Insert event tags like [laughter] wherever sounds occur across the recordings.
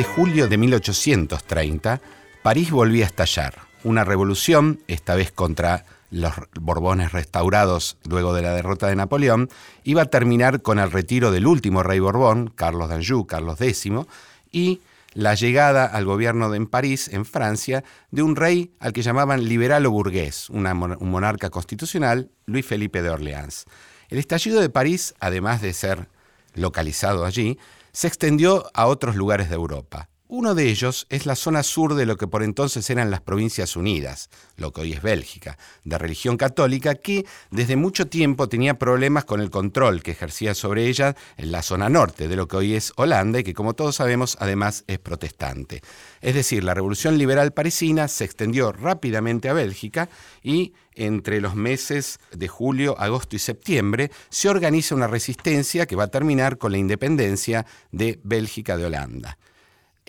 de julio de 1830, París volvía a estallar. Una revolución, esta vez contra los Borbones restaurados luego de la derrota de Napoleón, iba a terminar con el retiro del último rey Borbón, Carlos d'Anjou, Carlos X, y la llegada al gobierno de, en París, en Francia, de un rey al que llamaban liberal o burgués, un monarca constitucional, Luis Felipe de Orleans. El estallido de París, además de ser localizado allí, se extendió a otros lugares de Europa. Uno de ellos es la zona sur de lo que por entonces eran las Provincias Unidas, lo que hoy es Bélgica, de religión católica, que desde mucho tiempo tenía problemas con el control que ejercía sobre ella en la zona norte de lo que hoy es Holanda y que como todos sabemos además es protestante. Es decir, la revolución liberal parisina se extendió rápidamente a Bélgica y entre los meses de julio, agosto y septiembre se organiza una resistencia que va a terminar con la independencia de Bélgica de Holanda.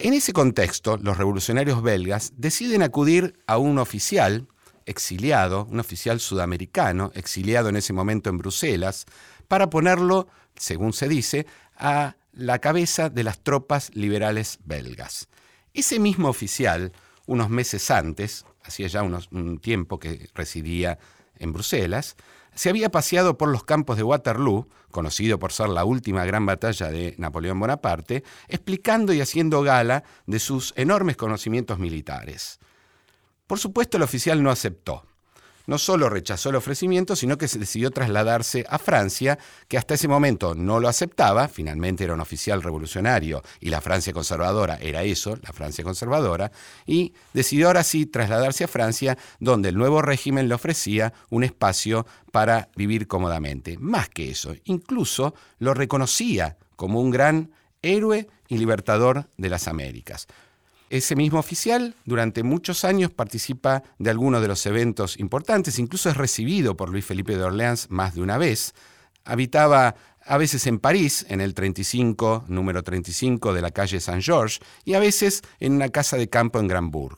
En ese contexto, los revolucionarios belgas deciden acudir a un oficial exiliado, un oficial sudamericano, exiliado en ese momento en Bruselas, para ponerlo, según se dice, a la cabeza de las tropas liberales belgas. Ese mismo oficial, unos meses antes, hacía ya un tiempo que residía en Bruselas, se había paseado por los campos de Waterloo, conocido por ser la última gran batalla de Napoleón Bonaparte, explicando y haciendo gala de sus enormes conocimientos militares. Por supuesto, el oficial no aceptó no solo rechazó el ofrecimiento, sino que se decidió trasladarse a Francia, que hasta ese momento no lo aceptaba, finalmente era un oficial revolucionario y la Francia conservadora era eso, la Francia conservadora, y decidió ahora sí trasladarse a Francia, donde el nuevo régimen le ofrecía un espacio para vivir cómodamente. Más que eso, incluso lo reconocía como un gran héroe y libertador de las Américas. Ese mismo oficial durante muchos años participa de algunos de los eventos importantes, incluso es recibido por Luis Felipe de Orleans más de una vez. Habitaba a veces en París, en el 35, número 35 de la calle Saint-Georges, y a veces en una casa de campo en Granbourg.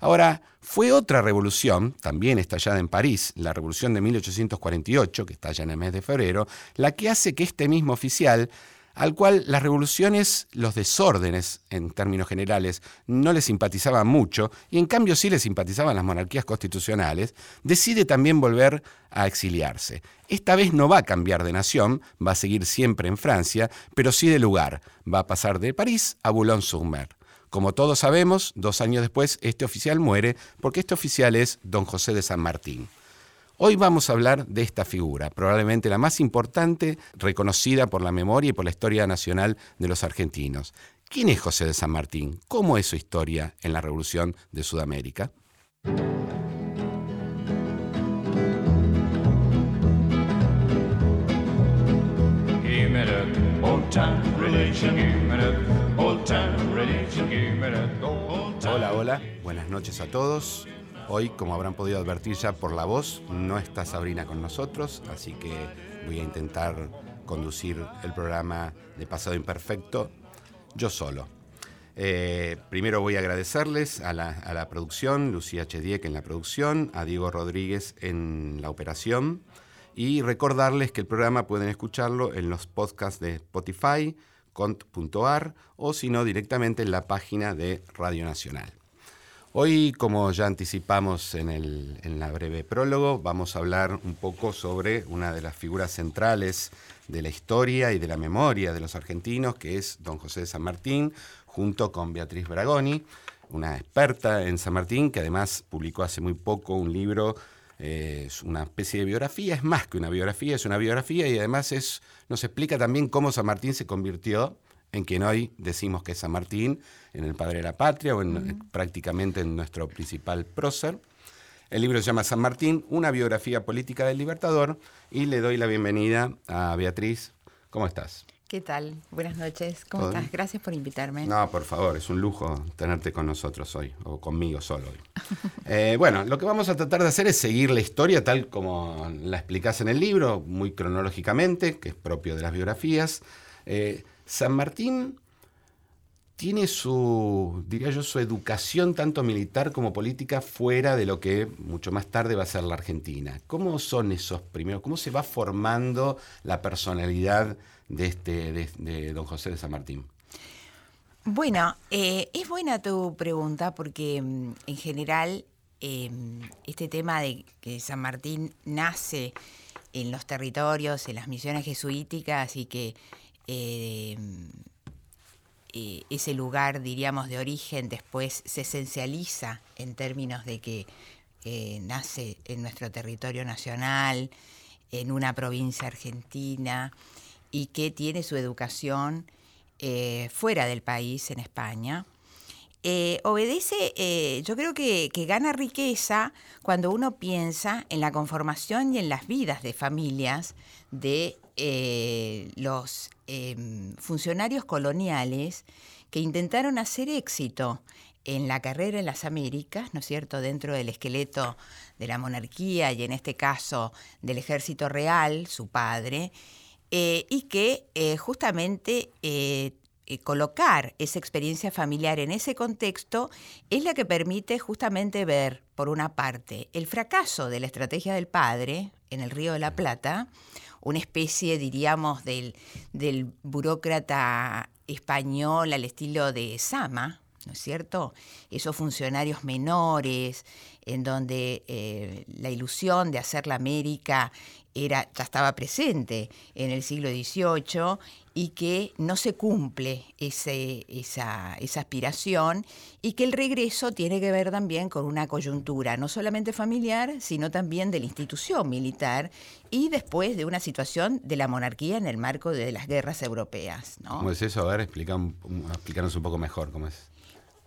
Ahora, fue otra revolución, también estallada en París, la revolución de 1848, que estalla en el mes de febrero, la que hace que este mismo oficial al cual las revoluciones, los desórdenes en términos generales, no le simpatizaban mucho, y en cambio sí le simpatizaban las monarquías constitucionales, decide también volver a exiliarse. Esta vez no va a cambiar de nación, va a seguir siempre en Francia, pero sí de lugar, va a pasar de París a Boulogne-sur-Mer. Como todos sabemos, dos años después este oficial muere porque este oficial es don José de San Martín. Hoy vamos a hablar de esta figura, probablemente la más importante, reconocida por la memoria y por la historia nacional de los argentinos. ¿Quién es José de San Martín? ¿Cómo es su historia en la Revolución de Sudamérica? Hola, hola, buenas noches a todos. Hoy, como habrán podido advertir ya por la voz, no está Sabrina con nosotros, así que voy a intentar conducir el programa de Pasado Imperfecto yo solo. Eh, primero voy a agradecerles a la, producción, Lucía Chediek en la producción, a Diego Rodríguez en la operación y recordarles que el programa pueden escucharlo en los podcasts de Spotify, cont.ar o si no directamente en la página de Radio Nacional. Hoy, como ya anticipamos en, el, en la breve prólogo, vamos a hablar un poco sobre una de las figuras centrales de la historia y de la memoria de los argentinos, que es don José de San Martín, junto con Beatriz Bragoni, una experta en San Martín, que además publicó hace muy poco un libro, una especie de biografía, es más que una biografía, es una biografía y además nos explica también cómo San Martín se convirtió en quien hoy decimos que es San Martín, en el Padre de la Patria o en, prácticamente en nuestro principal prócer. El libro se llama San Martín, una biografía política del Libertador, y le doy la bienvenida a Beatriz. ¿Cómo estás? ¿Qué tal? Buenas noches. ¿Cómo estás? Gracias por invitarme. No, por favor, es un lujo tenerte con nosotros hoy, o conmigo solo hoy. [laughs] Eh, bueno, lo que vamos a tratar de hacer es seguir la historia tal como la explicás en el libro, muy cronológicamente, que es propio de las biografías. Eh, San Martín tiene su, diría yo, su educación tanto militar como política fuera de lo que mucho más tarde va a ser la Argentina. ¿Cómo son esos primeros? ¿Cómo se va formando la personalidad de, este, de, don José de San Martín? Bueno, eh, es buena tu pregunta porque mm, en general em, este tema de que San Martín nace en los territorios, en las misiones jesuíticas y que em, eh, ese lugar, diríamos, de origen después se esencializa en términos de que eh, nace en nuestro territorio nacional, en una provincia argentina y que tiene su educación eh, fuera del país, en España, eh, obedece, eh, yo creo que, gana riqueza cuando uno piensa en la conformación y en las vidas de familias de los em, funcionarios coloniales que intentaron hacer éxito en la carrera en las Américas, ¿no es cierto?, dentro del esqueleto de la monarquía y en este caso del ejército real, su padre, eh, y que eh, justamente eh, colocar esa experiencia familiar en ese contexto es la que permite justamente ver, por una parte, el fracaso de la estrategia del padre en el Río de la Plata, una especie, diríamos, del, del burócrata español al estilo de Sama, ¿no es cierto? Esos funcionarios menores, en donde la ilusión de hacer la América era, ya estaba presente en el siglo XVIII y que no se cumple ese, esa, esa, aspiración y que el regreso tiene que ver también con una coyuntura no solamente familiar, sino también de la institución militar y después de una situación de la monarquía en el marco de las guerras europeas. ¿Cómo es eso? A ver, explícanos un poco mejor cómo es.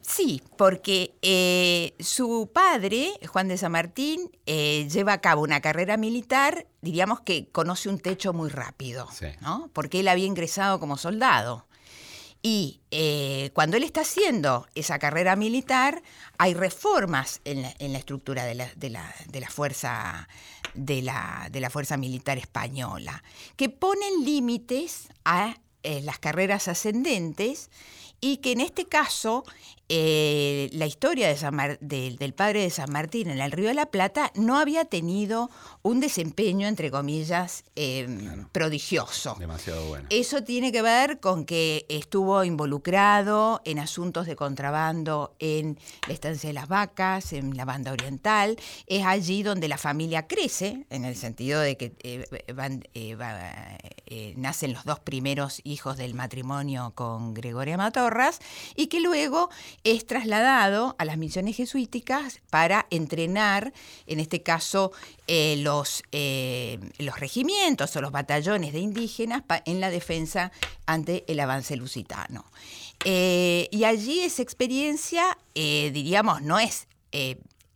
Sí, porque eh, su padre, Juan de San Martín, eh, lleva a cabo una carrera militar, diríamos que conoce un techo muy rápido, ¿no? porque él había ingresado como soldado. Y eh, cuando él está haciendo esa carrera militar, hay reformas en la, estructura de la, de, la, fuerza, de, la, de la fuerza militar española, que ponen límites a las carreras ascendentes y que en este caso eh, la historia del padre de San Martín en el Río de la Plata no había tenido un desempeño, entre comillas, em, prodigioso. Demasiado bueno. Eso tiene que ver con que estuvo involucrado en asuntos de contrabando en la estancia de las vacas, en la banda oriental. Es allí donde la familia crece, en el sentido de que eh, eh, nacen los dos primeros hijos del matrimonio con Gregoria Matorras y que luego es trasladado a las misiones jesuíticas para entrenar, en este caso, eh, los, eh, los regimientos o los batallones de indígenas en la defensa ante el avance lusitano. Eh, y allí esa experiencia, diríamos, no es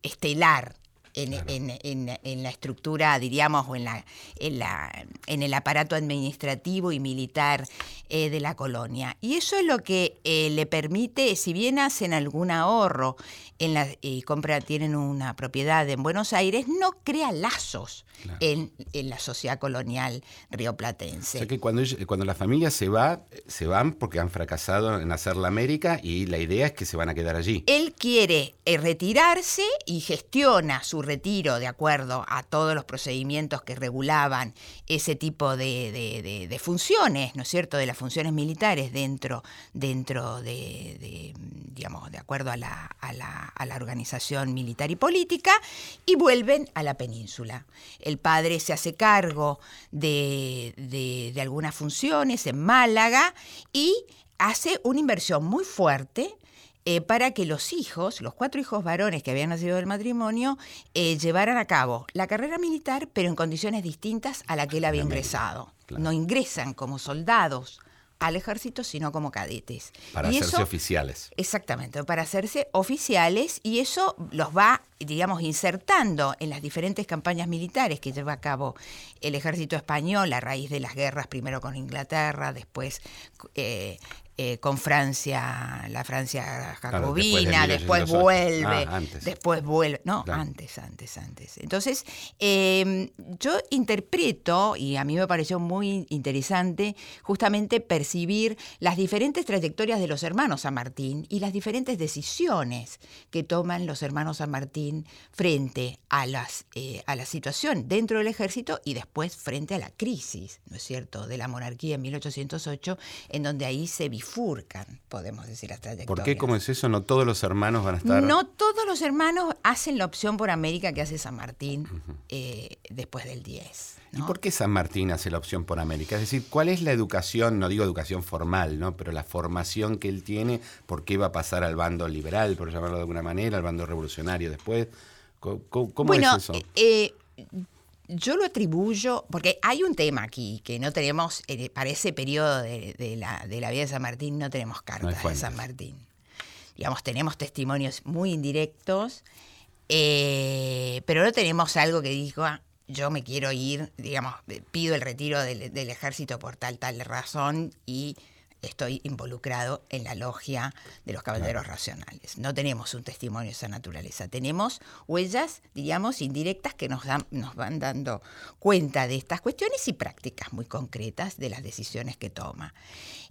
estelar, en, la estructura, diríamos, o en, la, en, el aparato administrativo y militar eh, de la colonia. Y eso es lo que eh, le permite, si bien hacen algún ahorro en la, y compra, tienen una propiedad en Buenos Aires, no crea lazos en, la sociedad colonial rioplatense. O sea que cuando, cuando la familia se va, se van porque han fracasado en hacer la América y la idea es que se van a quedar allí. Él quiere eh, retirarse y gestiona su retiro de acuerdo a todos los procedimientos que regulaban ese tipo de, funciones, ¿no es cierto?, de las funciones militares dentro, dentro de, digamos, de acuerdo a la, a la organización militar y política, y vuelven a la península el padre se hace cargo de, algunas funciones en Málaga y hace una inversión muy fuerte eh, para que los hijos, los cuatro hijos varones que habían nacido del matrimonio, eh, llevaran a cabo la carrera militar, pero en condiciones distintas a la que él había ingresado. No ingresan como soldados al ejército, sino como cadetes. Para hacerse oficiales. Exactamente, para hacerse oficiales y eso los va, digamos, insertando en las diferentes campañas militares que lleva a cabo el ejército español a raíz de las guerras, primero con Inglaterra, después eh, eh, con Francia, la Francia jacobina, después, vuelve, ah, después vuelve, no, antes, antes, antes. Entonces, em, yo interpreto, y a mí me pareció muy interesante, justamente percibir las diferentes trayectorias de los hermanos San Martín y las diferentes decisiones que toman los hermanos San Martín frente a, las, eh, a la situación dentro del ejército y después frente a la crisis, ¿no es cierto?, de la monarquía en 1808, en donde ahí se bifurca bifurcan, podemos decir, las trayectorias. ¿Por qué? ¿Cómo es eso? ¿No todos los hermanos van a estar...? No todos los hermanos hacen la opción por América que hace San Martín eh, después del 10. ¿Y por qué San Martín hace la opción por América? Es decir, ¿cuál es la educación, no digo educación formal, ¿no? pero la formación que él tiene? ¿Por qué va a pasar al bando liberal, por llamarlo de alguna manera, al bando revolucionario después? ¿Cómo, es eso? Eh, yo lo atribuyo, porque hay un tema aquí, que no tenemos, eh, para ese periodo de, la, vida de San Martín, no tenemos cartas de San Martín. Digamos, tenemos testimonios muy indirectos, eh, pero no tenemos algo que diga, yo me quiero ir, digamos, pido el retiro del, del ejército por tal, tal razón y estoy involucrado en la logia de los caballeros racionales. No tenemos un testimonio de esa naturaleza, tenemos huellas, diríamos, indirectas que nos, dan, nos van dando cuenta de estas cuestiones y prácticas muy concretas de las decisiones que toma.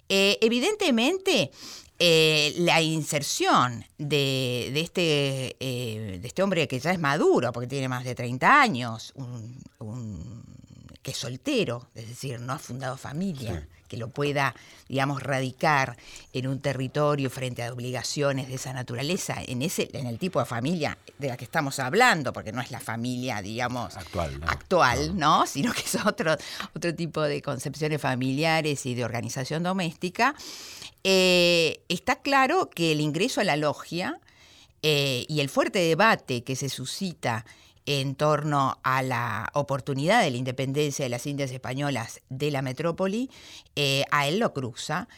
Eh, evidentemente, eh, la inserción de, este, eh, de este hombre que ya es maduro, porque tiene más de 30 años, que es soltero, es decir, no ha fundado familia, que lo pueda, digamos, radicar en un territorio frente a obligaciones de esa naturaleza, en, ese, en el tipo de familia de la que estamos hablando, porque no es la familia, digamos, actual, ¿no? actual, ¿no? [laughs] Sino que es otro, otro tipo de concepciones familiares y de organización doméstica, eh, está claro que el ingreso a la logia eh, y el fuerte debate que se suscita en torno a la oportunidad de la independencia de las Indias españolas de la metrópoli, eh, a él lo cruza.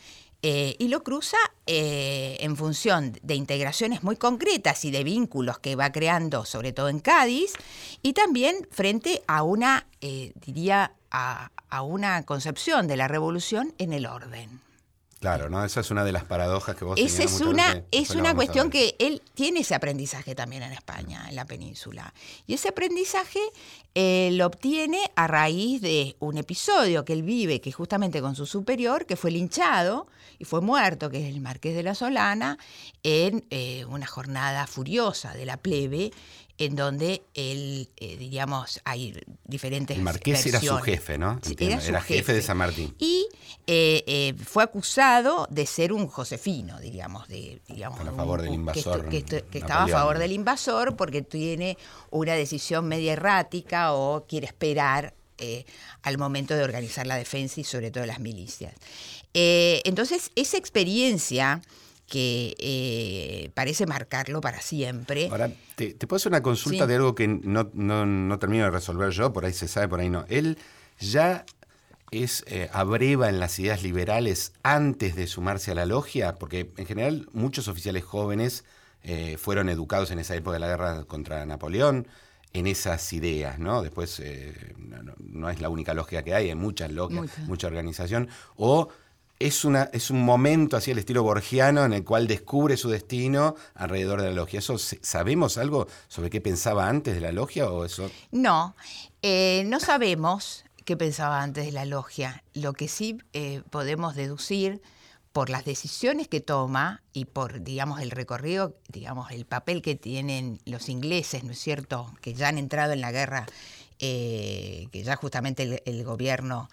Eh, y lo cruza eh, en función de integraciones muy concretas y de vínculos que va creando, sobre todo en Cádiz, y también frente a una, diría, a una concepción de la revolución en el orden. Claro, ¿no? Esa es una de las paradojas que vos Esa es una, es una cuestión que él tiene ese aprendizaje también en España, en la península. Y ese aprendizaje eh, lo obtiene a raíz de un episodio que él vive, que justamente con su superior, que fue linchado y fue muerto, que es el marqués de la Solana, en eh, una jornada furiosa de la plebe, en donde él, eh, diríamos, hay diferentes El marqués era su jefe, ¿no? era, jefe. de San Martín. Y eh, eh, fue acusado de ser un josefino, digamos, de, digamos, a favor del invasor. Que, estaba a favor del invasor porque tiene una decisión media errática o quiere esperar al momento de organizar la defensa y sobre todo las milicias. entonces, esa experiencia que eh, parece marcarlo para siempre. Ahora, te, puedo hacer una consulta de algo que no, no, termino de resolver yo, por ahí se sabe, por ahí no. Él ya es eh, abreva en las ideas liberales antes de sumarse a la logia, porque en general muchos oficiales jóvenes eh, fueron educados en esa época de la guerra contra Napoleón en esas ideas, ¿no? Después no, es la única logia que hay, hay muchas logias, mucha organización, o es, una, es un momento así al estilo borgiano en el cual descubre su destino alrededor de la logia. ¿Eso sabemos algo sobre qué pensaba antes de la logia o eso? No, eh, no sabemos qué pensaba antes de la logia. Lo que sí eh, podemos deducir por las decisiones que toma y por, digamos, el recorrido, digamos, el papel que tienen los ingleses, ¿no es cierto?, que ya han entrado en la guerra, eh, que ya justamente el, gobierno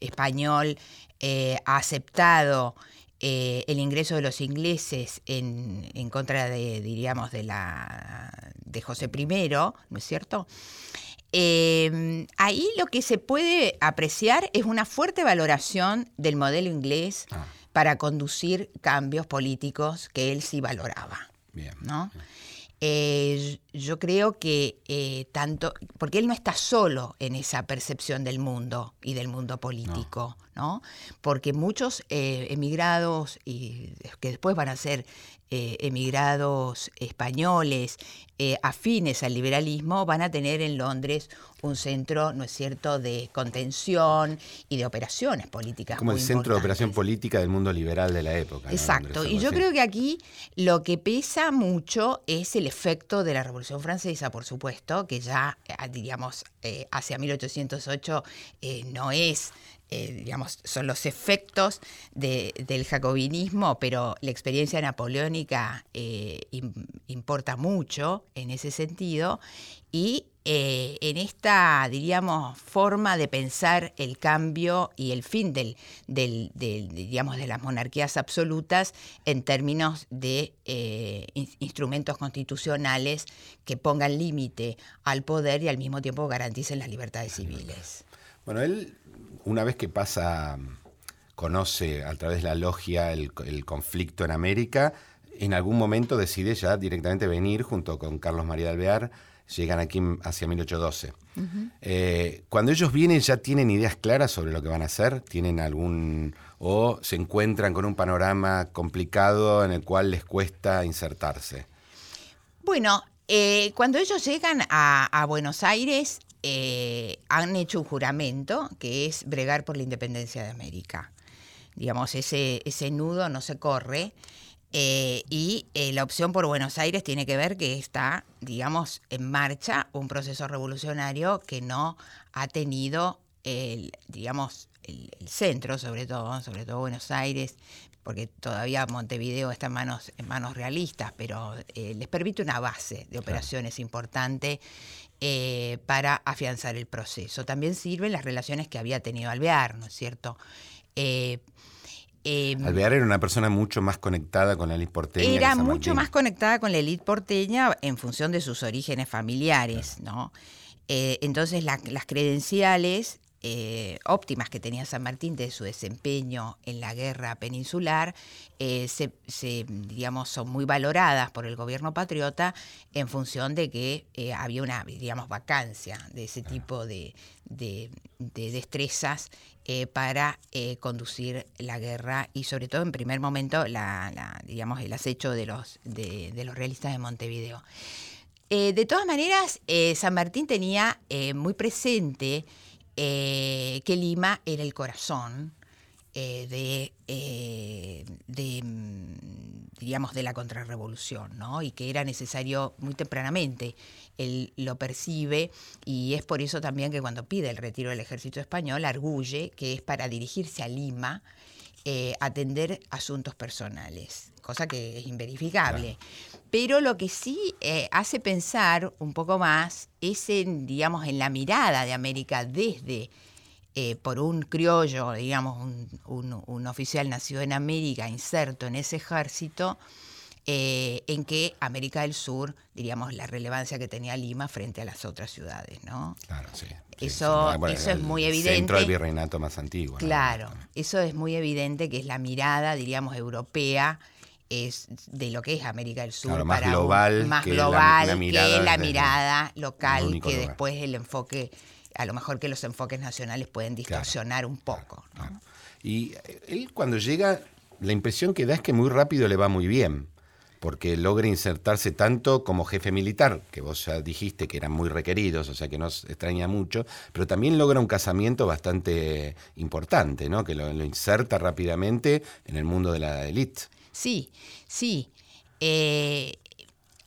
español eh, ha aceptado eh, el ingreso de los ingleses en, contra de, diríamos, de, la, de José I, ¿no es cierto? Eh, ahí lo que se puede apreciar es una fuerte valoración del modelo inglés ah. para conducir cambios políticos que él sí valoraba. Bien, ¿no? Eh, yo creo que eh, tanto, porque él no está solo en esa percepción del mundo y del mundo político, ¿no? Porque muchos eh, emigrados, y que después van a ser emigrados españoles afines al liberalismo, van a tener en Londres un centro, ¿no es cierto?, de contención y de operaciones políticas. Como el centro de operación política del mundo liberal de la época. Exacto. y yo creo que aquí lo que pesa mucho es el efecto de la Revolución Francesa, por supuesto, que ya, eh, diríamos, eh, hacia 1808 eh, no es digamos, son los efectos del jacobinismo, pero la experiencia napoleónica importa mucho en ese sentido, y eh, en esta, diríamos, forma de pensar el cambio y el fin del, del, digamos, de las monarquías absolutas en términos de eh, instrumentos constitucionales que pongan límite al poder y al mismo tiempo garanticen las libertades civiles. Bueno, él, una vez que pasa, conoce a través de la logia el, el conflicto en América, en algún momento decide ya directamente venir junto con Carlos María de Alvear llegan aquí hacia 1812. Eh, cuando ellos vienen ya tienen ideas claras sobre lo que van a hacer, tienen algún o se encuentran con un panorama complicado en el cual les cuesta insertarse. Bueno, eh, cuando ellos llegan a, Buenos Aires eh, han hecho un juramento que es bregar por la independencia de América. Digamos, ese, ese nudo no se corre. Eh, y eh, la opción por Buenos Aires tiene que ver que está, digamos, en marcha un proceso revolucionario que no ha tenido, el, digamos, el, centro, sobre todo, sobre todo Buenos Aires, porque todavía Montevideo está en manos, en manos realistas, pero eh, les permite una base de operaciones importante para afianzar el proceso. También sirven las relaciones que había tenido Alvear, ¿no es cierto? Eh, Alvear era una persona mucho más conectada con la élite porteña. Era mucho más conectada con la élite porteña en función de sus orígenes familiares, ¿no? Eh, entonces las credenciales eh, óptimas que tenía San Martín de su desempeño en la guerra peninsular eh, se, digamos, son muy valoradas por el gobierno patriota en función de que había una digamos, vacancia de ese tipo de, de destrezas eh, para eh, conducir la guerra y sobre todo en primer momento la, digamos, el acecho de los, de, los realistas de Montevideo. Eh, de todas maneras, San Martín tenía muy presente que Lima era el corazón de, de, mm, de la contrarrevolución, ¿no? Y que era necesario muy tempranamente él lo percibe y es por eso también que cuando pide el retiro del ejército español arguye que es para dirigirse a Lima, eh, atender asuntos personales, cosa que es inverificable. Pero lo que sí eh, hace pensar un poco más es en, digamos, en la mirada de América desde eh, por un criollo, digamos, un, un, oficial nacido en América, inserto en ese ejército, eh, en que América del Sur, diríamos, la relevancia que tenía Lima frente a las otras ciudades, ¿no? Claro, sí. eso, eso es muy evidente. Centro del virreinato más antiguo. Claro, eso es muy evidente que es la mirada, diríamos, europea es de lo que es América del Sur más global, más que global la, mirada que la mirada local que después el enfoque a lo mejor que los enfoques nacionales pueden distorsionar un poco y él cuando llega la impresión que da es que muy rápido le va muy bien porque logra insertarse tanto como jefe militar, que vos ya dijiste que eran muy requeridos, o sea que nos extraña mucho, pero también logra un casamiento bastante importante, ¿no? que lo, inserta rápidamente en el mundo de la élite. Sí, sí. Eh,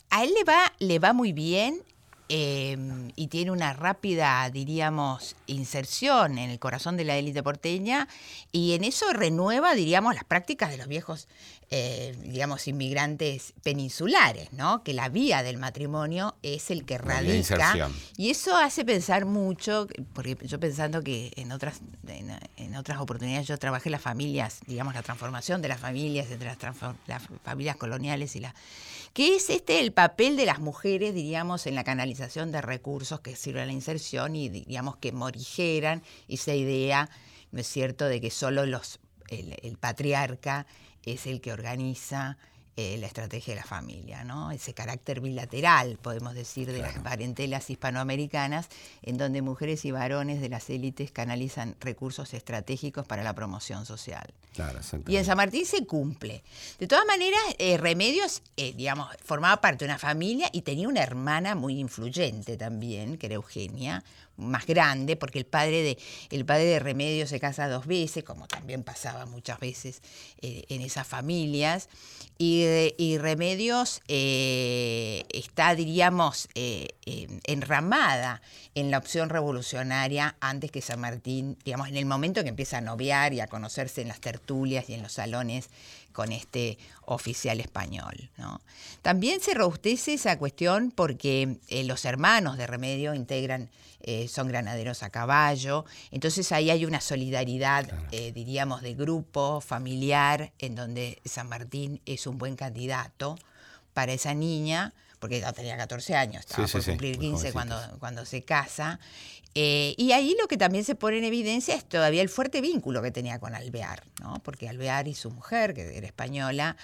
a él le va, le va muy bien eh, y tiene una rápida, diríamos, inserción en el corazón de la élite porteña y en eso renueva, diríamos, las prácticas de los viejos eh, digamos, inmigrantes peninsulares, ¿no? Que la vía del matrimonio es el que radica. Y eso hace pensar mucho, porque yo pensando que en otras, en, otras oportunidades yo trabajé las familias, digamos, la transformación de las familias, entre las, las familias coloniales y la que es este el papel de las mujeres, diríamos, en la canalización de recursos que sirven a la inserción y, digamos, que morigeran esa idea, ¿no es cierto?, de que solo los, el patriarca es el que organiza eh, la estrategia de la familia, ¿no? Ese carácter bilateral, podemos decir, de las parentelas hispanoamericanas, en donde mujeres y varones de las élites canalizan recursos estratégicos para la promoción social. y en San Martín se cumple. De todas maneras, eh, Remedios, eh, digamos, formaba parte de una familia y tenía una hermana muy influyente también, que era Eugenia, más grande, porque el padre de, el padre de Remedios se casa dos veces, como también pasaba muchas veces eh, en esas familias, y, y Remedios eh, está, diríamos, eh, enramada en la opción revolucionaria antes que San Martín, digamos, en el momento que empieza a noviar y a conocerse en las tertulias y en los salones con este oficial español. ¿no? También se robustece esa cuestión porque eh, los hermanos de Remedio integran, eh, son granaderos a caballo, entonces ahí hay una solidaridad, eh, diríamos, de grupo, familiar, en donde San Martín es un buen candidato para esa niña, porque ya tenía 14 años, estaba por cumplir 15 cuando, cuando se casa, eh, y ahí lo que también se pone en evidencia es todavía el fuerte vínculo que tenía con Alvear, ¿no? porque Alvear y su mujer, que era española,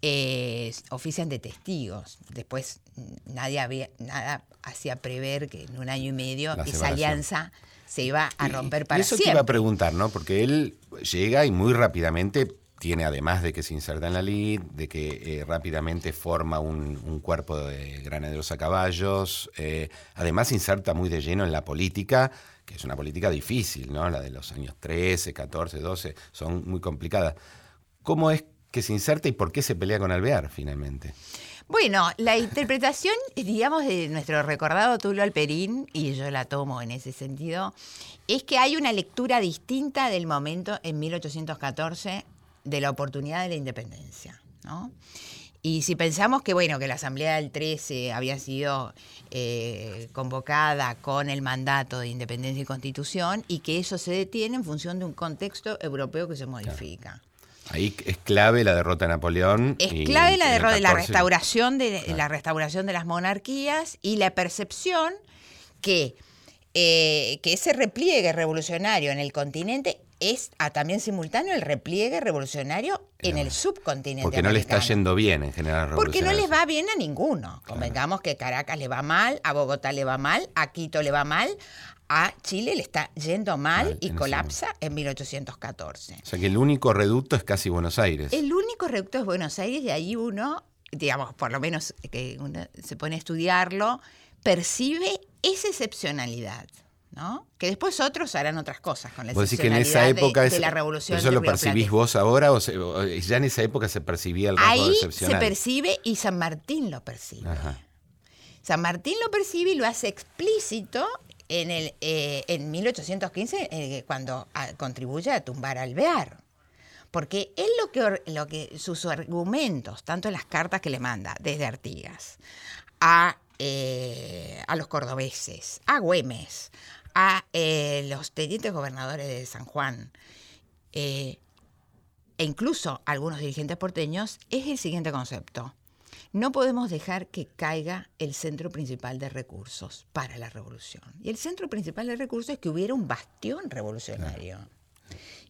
eh, ofician de testigos. Después nadie había, nada hacía prever que en un año y medio esa alianza se iba a romper para y eso te iba a preguntar, ¿no? Porque él llega y muy rápidamente tiene además de que se inserta en la lid, de que eh, rápidamente forma un, cuerpo de granaderos a caballos, eh, además se inserta muy de lleno en la política, que es una política difícil, ¿no? La de los años 13, 14, 12, son muy complicadas. ¿Cómo es que se inserta y por qué se pelea con Alvear finalmente? Bueno, la interpretación, [laughs] digamos, de nuestro recordado Tulio Alperín, y yo la tomo en ese sentido, es que hay una lectura distinta del momento en 1814 de la oportunidad de la independencia. ¿no? Y si pensamos que, bueno, que la Asamblea del 13 había sido eh, convocada con el mandato de independencia y constitución y que eso se detiene en función de un contexto europeo que se modifica. Ahí es clave la derrota de Napoleón. Es clave la derrota, la restauración de la restauración de las monarquías y la percepción que, eh, que ese repliegue revolucionario en el continente es también simultáneo el repliegue revolucionario en el subcontinente. Porque no le está yendo bien en general. Porque no les va bien a ninguno. Convengamos que Caracas le va mal, a Bogotá le va mal, a Quito le va mal, a Chile le está yendo mal y colapsa en 1814. O sea que el único reducto es casi Buenos Aires. El único reducto es Buenos Aires y ahí uno, digamos, por lo menos que uno se pone a estudiarlo, percibe esa excepcionalidad. ¿No? Que después otros harán otras cosas con la excepcionalidad en esa época de, la revolución. ¿Eso lo percibís vos ahora o, ya en esa época se percibía el rasgo Ahí se percibe y San Martín lo percibe. San Martín lo percibe y lo hace explícito en, el, eh, en 1815 eh, cuando contribuye a tumbar al Alvear. Porque él lo que, lo que sus argumentos, tanto en las cartas que le manda desde Artigas, a, eh, a los cordobeses, a Güemes, a eh, los tenientes gobernadores de San Juan eh, e incluso algunos dirigentes porteños es el siguiente concepto. No podemos dejar que caiga el centro principal de recursos para la revolución. Y el centro principal de recursos es que hubiera un bastión revolucionario.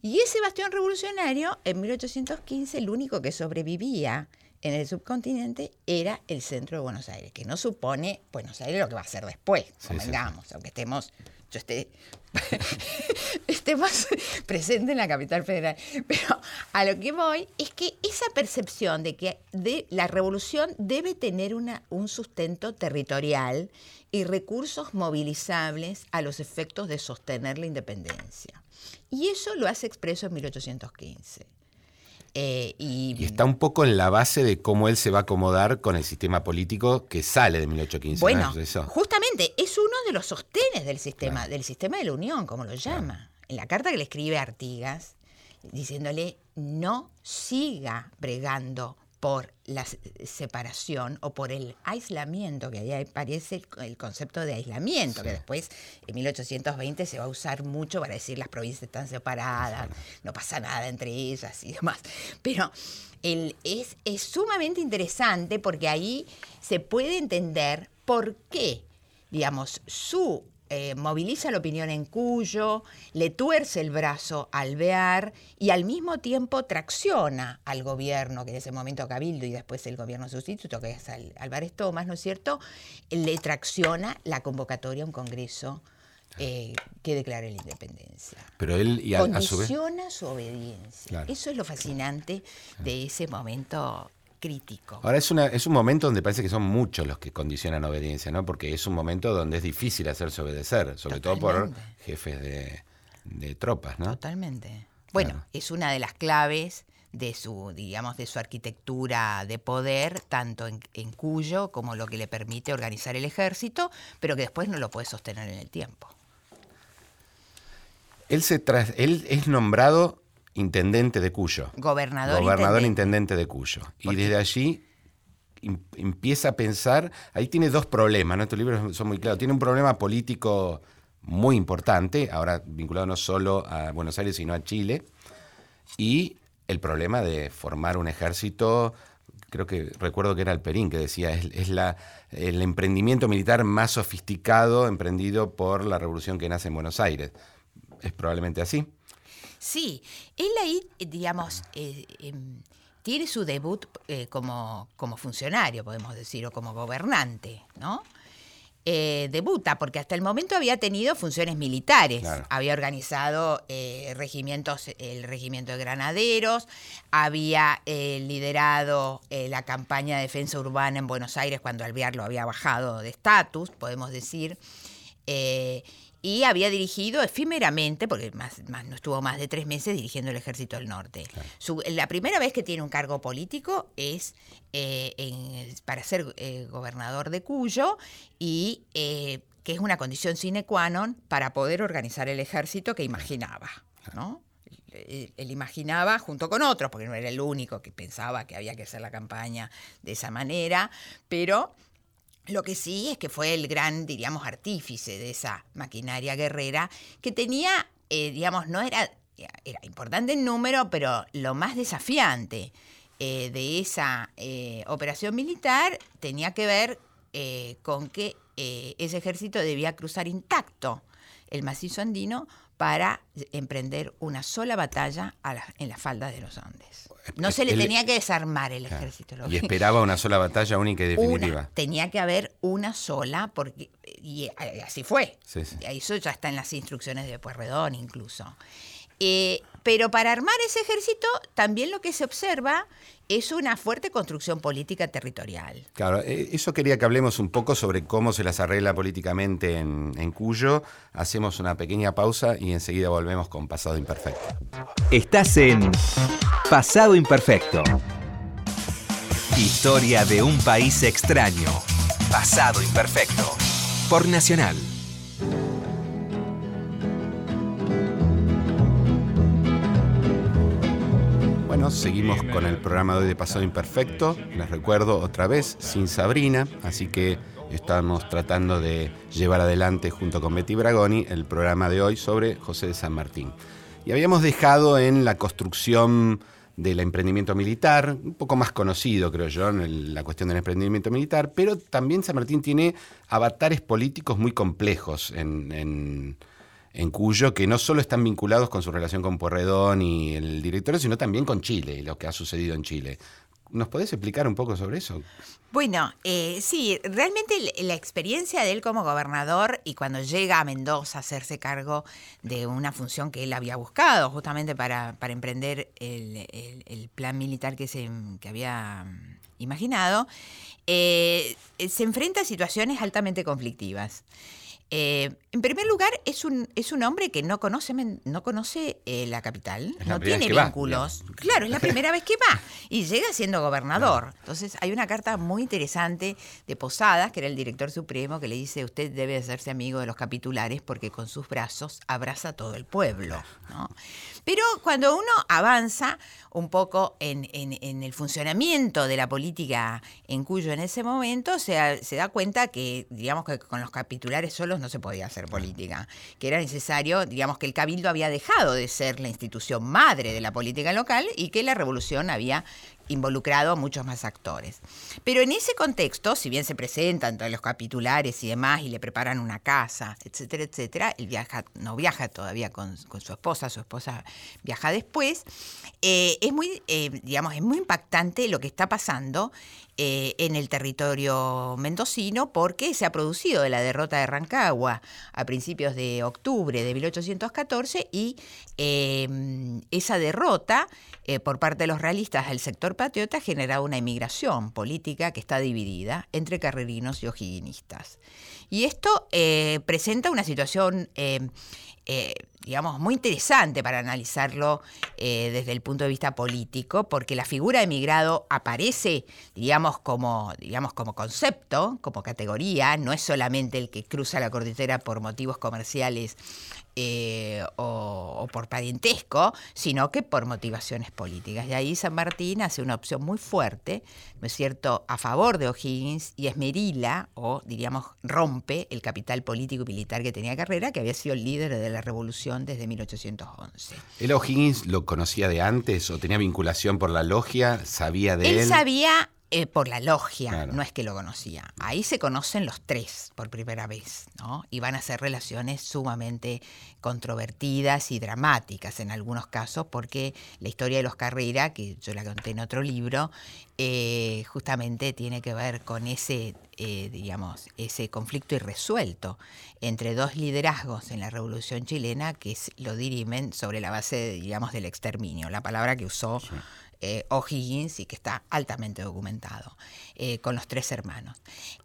Y ese bastión revolucionario, en 1815, el único que sobrevivía en el subcontinente era el centro de Buenos Aires, que no supone Buenos Aires lo que va a ser después, convengamos, aunque estemos yo esté, [laughs] esté más [laughs] presente en la capital federal. Pero a lo que voy es que esa percepción de que de la revolución debe tener una, un sustento territorial y recursos movilizables a los efectos de sostener la independencia. Y eso lo hace expreso en 1815. Eh, y, está un poco en la base de cómo él se va a acomodar con el sistema político que sale de 1815. Bueno, justamente es uno de los sostenes del sistema, del sistema de la Unión, como lo llama. En la carta que le escribe a Artigas, diciéndole no siga bregando por la separación o por el aislamiento, que ahí aparece el, concepto de aislamiento, que después en 1820 se va a usar mucho para decir las provincias están separadas, no pasa nada entre ellas y demás. Pero el, es, es sumamente interesante porque ahí se puede entender por qué, digamos, su eh, moviliza la opinión en Cuyo, le tuerce el brazo al Bear y al mismo tiempo tracciona al gobierno, que en ese momento Cabildo y después el gobierno sustituto, que es Álvarez Tomás, ¿no es cierto? Le tracciona la convocatoria a un congreso eh, que declare la independencia. Pero él y Condiciona su, obediencia. Eso es lo fascinante de ese momento crítico. Ahora es, una, es un momento donde parece que son muchos los que condicionan obediencia, ¿no? Porque es un momento donde es difícil hacerse obedecer, sobre todo por jefes de, tropas, ¿no? Totalmente. Bueno, es una de las claves de su, digamos, de su arquitectura de poder, tanto en, en, Cuyo como lo que le permite organizar el ejército, pero que después no lo puede sostener en el tiempo. Él, se él es nombrado intendente de Cuyo. Gobernador. Gobernador intendente, de Cuyo. Y desde allí empieza a pensar, ahí tiene dos problemas, ¿no? Estos libros son muy claros. Tiene un problema político muy importante, ahora vinculado no solo a Buenos Aires, sino a Chile, y el problema de formar un ejército, creo que recuerdo que era el Perín que decía, es, la, el emprendimiento militar más sofisticado emprendido por la revolución que nace en Buenos Aires. ¿Es probablemente así? Sí, él ahí, digamos, eh, em, tiene su debut eh, como, como funcionario, podemos decir, o como gobernante, ¿no? Eh, debuta, porque hasta el momento había tenido funciones militares. Había organizado regimientos, el regimiento de granaderos, había liderado la campaña de defensa urbana en Buenos Aires cuando Alvear lo había bajado de estatus, podemos decir y había dirigido efímeramente, porque más, no estuvo más de tres meses dirigiendo el Ejército del Norte. la primera vez que tiene un cargo político es eh, para ser eh, gobernador de Cuyo y eh, que es una condición sine qua non para poder organizar el ejército que imaginaba, ¿no? él imaginaba junto con otros, porque no era el único que pensaba que había que hacer la campaña de esa manera, pero lo que sí es que fue el gran, diríamos, artífice de esa maquinaria guerrera que tenía, eh, digamos, no era, era importante en número, pero lo más desafiante eh, de esa eh, operación militar tenía que ver con que ese ejército debía cruzar intacto el macizo andino para emprender una sola batalla en la falda de los Andes. No se le tenía que desarmar el ejército. Y esperaba una sola batalla única y definitiva. tenía que haber una sola, porque y así fue. Eso ya está en las instrucciones de Puerredón incluso. Eh, pero para armar ese ejército, también lo que se observa es una fuerte construcción política territorial. Claro, eh, eso quería que hablemos un poco sobre cómo se las arregla políticamente en, en Cuyo. Hacemos una pequeña pausa y enseguida volvemos con Pasado Imperfecto. Estás en Pasado Imperfecto. Historia de un país extraño. Pasado Imperfecto. Por Nacional. Seguimos con el programa de hoy de Pasado Imperfecto. Les recuerdo otra vez, sin Sabrina, así que estamos tratando de llevar adelante junto con Betty Bragoni el programa de hoy sobre José de San Martín. Y habíamos dejado en la construcción del emprendimiento militar, un poco más conocido, creo yo, en la cuestión del emprendimiento militar, pero también San Martín tiene avatares políticos muy complejos en Cuyo, que no solo están vinculados con su relación con Puerredón y el directorio, sino también con Chile y lo que ha sucedido en Chile. ¿Nos podés explicar un poco sobre eso? Bueno, eh, sí, realmente la experiencia de él como gobernador y cuando llega a Mendoza a hacerse cargo de una función que él había buscado justamente para, emprender el, plan militar que, se, había mm, imaginado, eh, se enfrenta a situaciones altamente conflictivas. Eh, en primer lugar, es un, es un hombre que no conoce, no conoce eh, la capital, no tiene vínculos. claro, es la primera vez que va y llega siendo gobernador. Entonces, hay una carta muy interesante de Posadas, que era el director supremo, que le dice: Usted debe hacerse amigo de los capitulares porque con sus brazos abraza a todo el pueblo. Pero cuando uno avanza un poco en, el funcionamiento de la política en Cuyo en ese momento, se, da cuenta que, digamos que con los capitulares solos no se podía hacer política, que era necesario, digamos que el cabildo había dejado de ser la institución madre de la política local y que la revolución había involucrado a muchos más actores. Pero en ese contexto, si bien se presentan todos los capitulares y demás y le preparan una casa, etcétera, etcétera, él viaja, no viaja todavía con, su esposa, su esposa viaja después, eh, es muy, eh, digamos, es muy impactante lo que está pasando eh, en el territorio mendocino porque se ha producido la derrota de Rancagua a principios de octubre de 1814 y esa derrota por parte de los realistas del sector patriota ha generado una emigración política que está dividida entre carrerinos y ojiguinistas. Y esto presenta una situación, eh, digamos, muy interesante para analizarlo desde el punto de vista político, porque la figura de emigrado aparece, digamos, como, digamos, como concepto, como categoría, no es solamente el que cruza la cordillera por motivos comerciales eh, o, por parentesco, sino que por motivaciones políticas. Y ahí San Martín hace una opción muy fuerte, ¿no es cierto?, a favor de O'Higgins y esmerila, o diríamos, rompe el capital político y militar que tenía Carrera, que había sido el líder de la revolución desde 1811. ¿El O'Higgins lo conocía de antes o tenía vinculación por la logia? ¿Sabía de él? Él sabía eh, por la logia, no es que lo conocía. Ahí se conocen los tres por primera vez, ¿no? Y van a ser relaciones sumamente controvertidas y dramáticas en algunos casos, porque la historia de los Carrera, que yo la conté en otro libro, eh, justamente tiene que ver con ese, eh, digamos, ese conflicto irresuelto entre dos liderazgos en la Revolución chilena que lo dirimen sobre la base, digamos, del exterminio, la palabra que usó eh, O'Higgins y que está altamente documentado, eh, con los tres hermanos.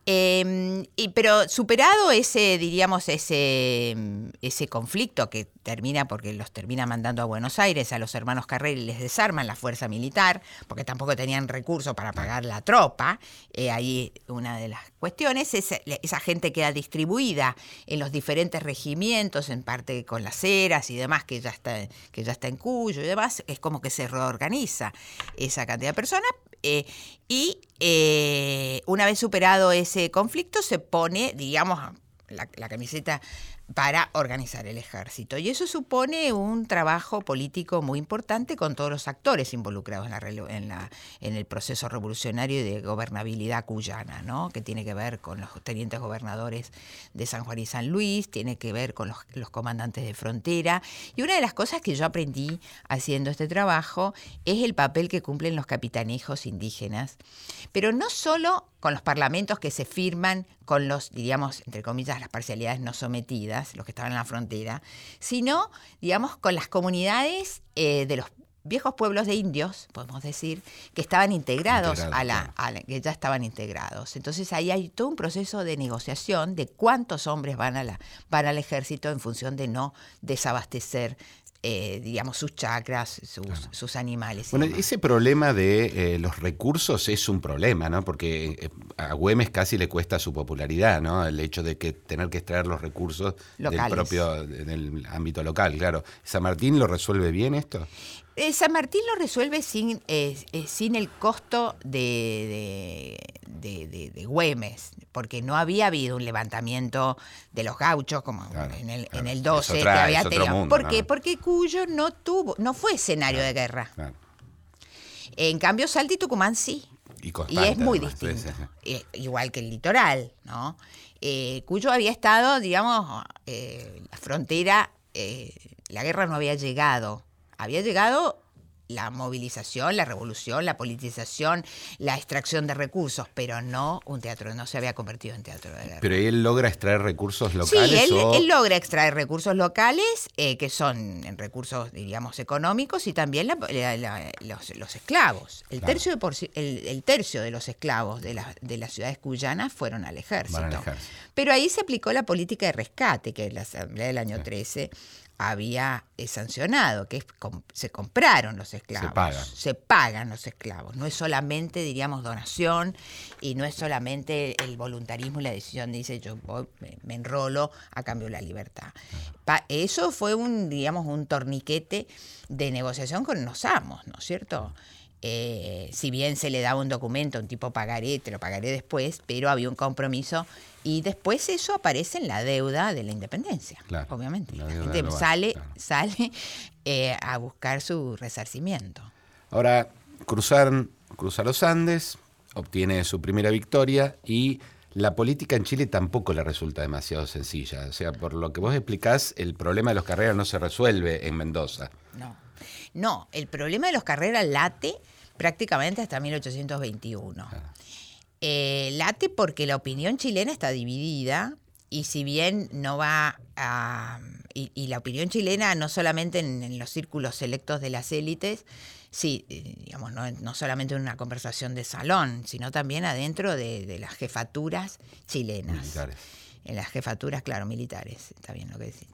Em, pero superado ese, diríamos, ese, ese conflicto que termina porque los termina mandando a Buenos Aires a los hermanos Carrera y les desarman la fuerza militar, porque tampoco tenían recursos para pagar la tropa, eh, ahí una de las cuestiones, es, esa gente queda distribuida en los diferentes regimientos, en parte con las eras y demás, que ya está, que ya está en Cuyo y demás, es como que se reorganiza esa cantidad de personas. Eh, y eh, una vez superado ese conflicto, se pone, digamos, la camiseta para organizar el ejército. Y eso supone un trabajo político muy importante con todos los actores involucrados en, la, en, el proceso revolucionario y de gobernabilidad cuyana, ¿no? que tiene que ver con los tenientes gobernadores de San Juan y San Luis, tiene que ver con los, los comandantes de frontera. Y una de las cosas que yo aprendí haciendo este trabajo es el papel que cumplen los capitanejos indígenas, pero no solo con los parlamentos que se firman con los, diríamos, entre comillas, las parcialidades no sometidas, los que estaban en la frontera, sino, digamos, con las comunidades eh, de los viejos pueblos de indios, podemos decir, que estaban integrados a, la, que ya estaban integrados. Entonces ahí hay todo un proceso de negociación de cuántos hombres van a la, van al ejército en función de no desabastecer eh, digamos, sus chakras, sus, animales. Bueno, ese problema de eh, los recursos es un problema, ¿no? Porque eh, a Güemes casi le cuesta su popularidad, ¿no? El hecho de que tener que extraer los recursos del propio, del ámbito local, claro. ¿San Martín lo resuelve bien esto? Eh, San Martín lo resuelve sin, eh, eh, sin el costo de, de, Güemes, porque no había habido un levantamiento de los gauchos como en, el, en el 12 que había tenido. ¿Por qué? Porque Cuyo no tuvo, no fue escenario de guerra. En cambio, Salta y Tucumán sí. Y, es muy distinto. igual que el litoral, ¿no? Cuyo había estado, digamos, la frontera, la guerra no había llegado había llegado la movilización, la revolución, la politización, la extracción de recursos, pero no un teatro, no se había convertido en teatro de guerra. ¿Pero él logra extraer recursos locales? Sí, él, logra extraer recursos locales, eh, que son recursos, diríamos, económicos, y también los, esclavos. El, tercio de el, tercio de los esclavos de, de las ciudades cuyanas fueron al ejército. Pero ahí se aplicó la política de rescate, que es la Asamblea del año 13 había eh, sancionado, que se compraron los esclavos. Se pagan. Se pagan los esclavos. No es solamente, diríamos, donación y no es solamente el voluntarismo y la decisión de dice yo me, enrolo a cambio de la libertad. eso fue un, digamos, un torniquete de negociación con los amos, ¿no es cierto? Eh, si bien se le daba un documento, un tipo pagaré, te lo pagaré después, pero había un compromiso y después eso aparece en la deuda de la independencia, obviamente. La, gente sale, sale eh, a buscar su resarcimiento. Ahora, cruzar, cruzar los Andes, obtiene su primera victoria y la política en Chile tampoco le resulta demasiado sencilla. O sea, por lo que vos explicás, el problema de los carreras no se resuelve en Mendoza. No, no, el problema de los carreras late prácticamente hasta 1821. Eh, late porque la opinión chilena está dividida y si bien no va a... Y, la opinión chilena no solamente en, los círculos selectos de las élites, sí, eh, digamos, no, solamente en una conversación de salón, sino también adentro de, las jefaturas chilenas. En las jefaturas, claro, militares, está bien lo que decís.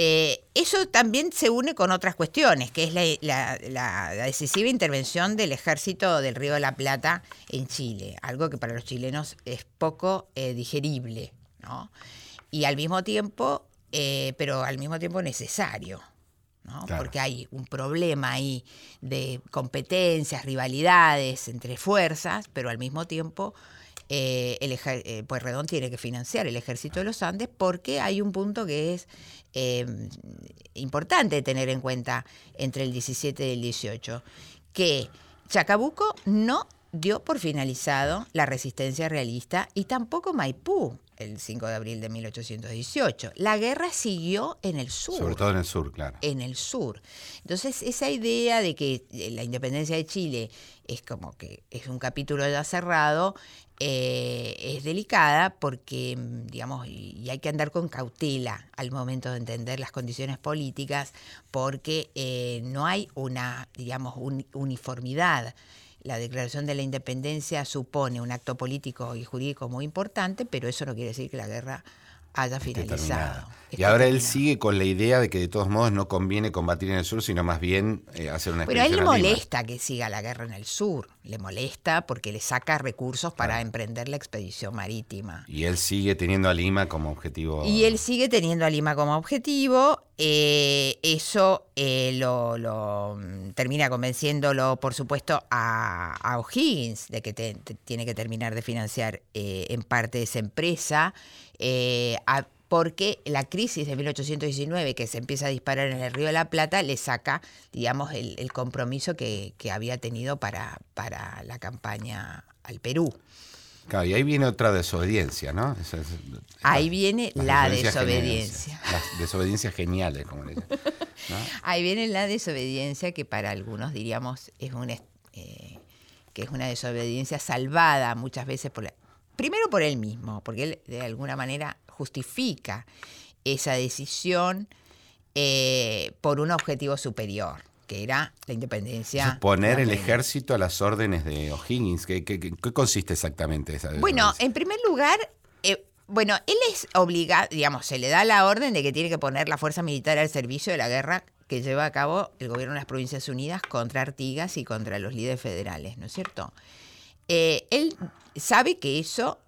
Eh, eso también se une con otras cuestiones, que es la, decisiva intervención del ejército del Río de la Plata en Chile, algo que para los chilenos es poco eh, digerible, ¿no? Y al mismo tiempo eh, pero al mismo tiempo necesario. ¿no? Porque hay un problema ahí de competencias, rivalidades entre fuerzas, pero al mismo tiempo eh, el eh, Pueyrredón tiene que financiar el ejército de los Andes porque hay un punto que es eh, importante tener en cuenta entre el 17 y el 18, que Chacabuco no dio por finalizado la resistencia realista y tampoco Maipú el 5 de abril de 1818. La guerra siguió en el sur. Sobre todo en el sur, claro. En el sur. Entonces, esa idea de que eh, la independencia de Chile es como que es un capítulo ya cerrado, eh, es delicada porque, mm, digamos, y hay que andar con cautela al momento de entender las condiciones políticas, porque eh, no hay una, digamos, uniformidad. La declaración de la independencia supone un acto político y jurídico muy importante, pero eso no quiere decir que la guerra haya finalizado. Y ahora él sigue con la idea de que de todos modos no conviene combatir en el sur, sino más bien eh, hacer una Pero a él le molesta que siga la guerra en el sur, le molesta porque le saca recursos para emprender la expedición marítima. Y él sigue teniendo a Lima como objetivo. Y él sigue teniendo a Lima como objetivo. Eh, eso eh, lo, mm, termina convenciéndolo, por supuesto, a, O'Higgins de que tiene que terminar de financiar en parte esa empresa. A, porque la crisis de 1819 que se empieza a disparar en el Río de la Plata le saca, digamos, el, compromiso que, había tenido para, para la campaña al Perú. Claro, y ahí viene otra desobediencia, ¿no? ahí viene la desobediencia. Las desobediencias geniales, como le dicen. Ahí viene la desobediencia que para algunos diríamos es una, eh, que es una desobediencia salvada muchas veces por primero por él mismo, porque él de alguna manera justifica esa decisión eh, por un objetivo superior que era la independencia. Poner el ejército a las órdenes de O'Higgins. ¿Qué, consiste exactamente esa? Bueno, en primer lugar, eh, bueno, él es obligado, digamos, se le da la orden de que tiene que poner la fuerza militar al servicio de la guerra que lleva a cabo el gobierno de las Provincias Unidas contra Artigas y contra los líderes federales, ¿no es cierto? Eh, él sabe que eso,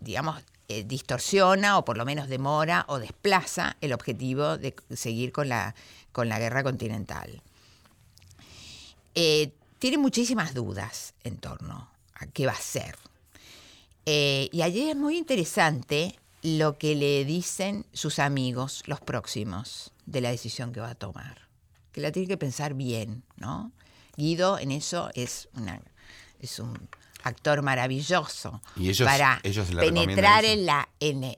digamos, eh, distorsiona o por lo menos demora o desplaza el objetivo de seguir con la, con la guerra continental. Eh, tiene muchísimas dudas en torno a qué va a ser. Eh, y allí es muy interesante lo que le dicen sus amigos, los próximos, de la decisión que va a tomar. Que la tiene que pensar bien, ¿no? Guido en eso es, una, es un actor maravilloso para penetrar en la en,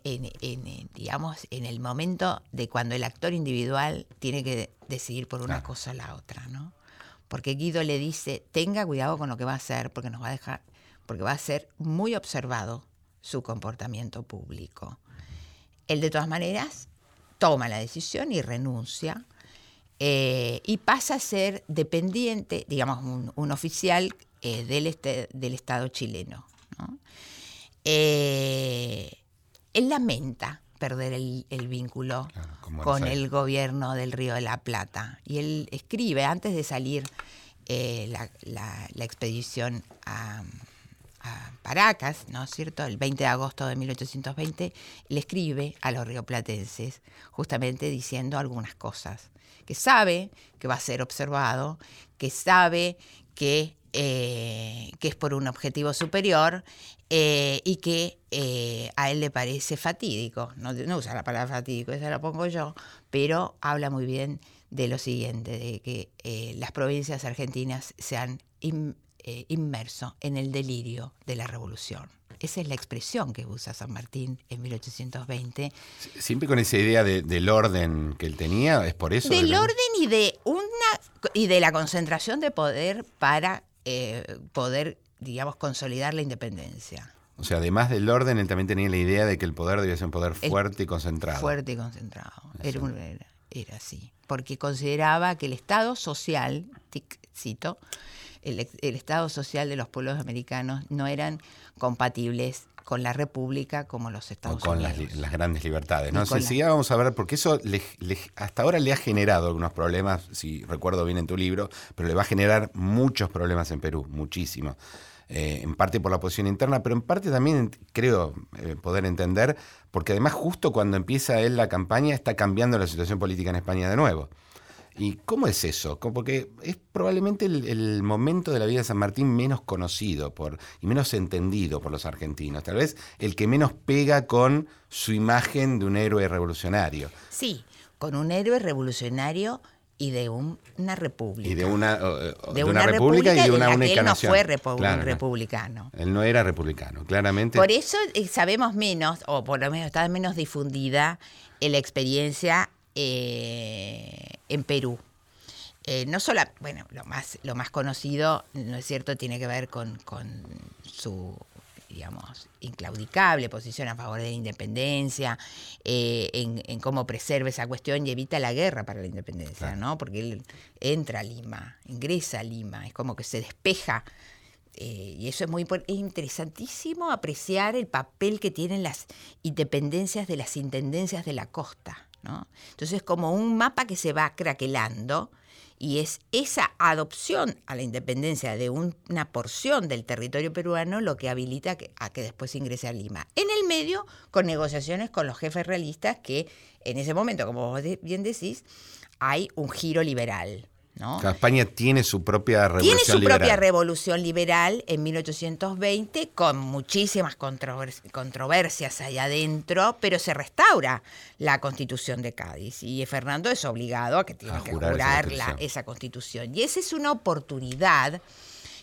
digamos en el momento de cuando el actor individual tiene que decidir por una cosa o la otra no porque Guido le dice tenga cuidado con lo que va a hacer porque nos va a dejar porque va a ser muy observado su comportamiento público él de todas maneras toma la decisión y renuncia eh, y pasa a ser dependiente, digamos, un oficial eh, del, este, del Estado chileno. Eh, él lamenta perder el, vínculo con el gobierno del Río de la Plata. Y él escribe, antes de salir eh, la, expedición a, Paracas, ¿no es cierto? El 20 de agosto de 1820, le escribe a los rioplatenses, justamente diciendo algunas cosas. Que sabe que va a ser observado, que sabe que eh, que es por un objetivo superior eh, y que eh, a él le parece fatídico. No, usa la palabra fatídico, esa la pongo yo, pero habla muy bien de lo siguiente, de que las provincias argentinas se han inmerso en el delirio de la revolución. Esa es la expresión que usa San Martín en 1820. Siempre con esa idea del orden que él tenía, es por eso. Del orden y de una y de la concentración de poder para eh, poder, digamos, consolidar la independencia. O sea, además del orden, él también tenía la idea de que el poder debía ser un poder fuerte y concentrado. Fuerte y concentrado. Era, era, así. Porque consideraba que el Estado social, cito, el, el, Estado social de los pueblos americanos no eran compatibles con la República como los Estados con Unidos. Con las, grandes libertades. ¿no? Enseguida vamos a ver, porque eso hasta ahora le ha generado algunos problemas, si recuerdo bien en tu libro, pero le va a generar muchos problemas en Perú, muchísimos. eh, en parte por la posición interna, pero en parte también creo eh, poder entender, porque además justo cuando empieza él la campaña está cambiando la situación política en España de nuevo. ¿Y cómo es eso? Porque es probablemente el, momento de la vida de San Martín menos conocido por, y menos entendido por los argentinos. Tal vez el que menos pega con su imagen de un héroe revolucionario. Sí, con un héroe revolucionario y de una república. Y de una, de, una, república, y de una única él no fue republicano. Él no era republicano, claramente. Por eso eh, sabemos menos, o por lo menos está menos difundida la experiencia eh, en Perú. Eh, no solo, bueno, lo más, lo más conocido, ¿no es cierto?, tiene que ver con, con su digamos, inclaudicable posición a favor de la independencia, eh, en, cómo preserva esa cuestión y evita la guerra para la independencia, ¿no? Porque él entra a Lima, ingresa a Lima, es como que se despeja. Eh, y eso es muy interesantísimo apreciar el papel que tienen las independencias de las intendencias de la costa. Entonces, como un mapa que se va craquelando y es esa adopción a la independencia de una porción del territorio peruano lo que habilita a que después ingrese a Lima. En el medio, con negociaciones con los jefes realistas que en ese momento, como vos bien decís, hay un giro liberal. España tiene su propia revolución liberal. Tiene su propia revolución liberal en 1820 con muchísimas controversias allá adentro, pero se restaura la constitución de Cádiz y Fernando es obligado a que tiene que jurar, esa, constitución. Y esa es una oportunidad